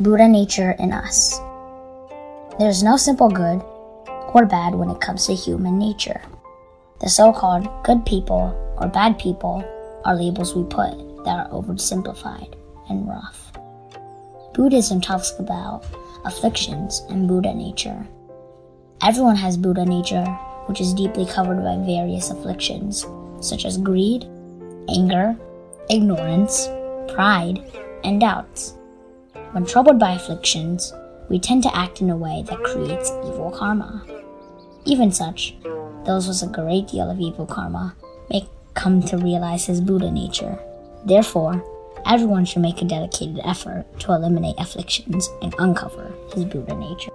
Buddha nature in us. There's no simple good or bad when it comes to human nature. The so called good people or bad people are labels we put that are oversimplified and rough. Buddhism talks about afflictions and Buddha nature. Everyone has Buddha nature, which is deeply covered by various afflictions, such as greed, anger, ignorance, pride, and doubts. When troubled by afflictions, we tend to act in a way that creates evil karma. Even such, those with a great deal of evil karma may come to realize his Buddha nature. Therefore, everyone should make a dedicated effort to eliminate afflictions and uncover his Buddha nature.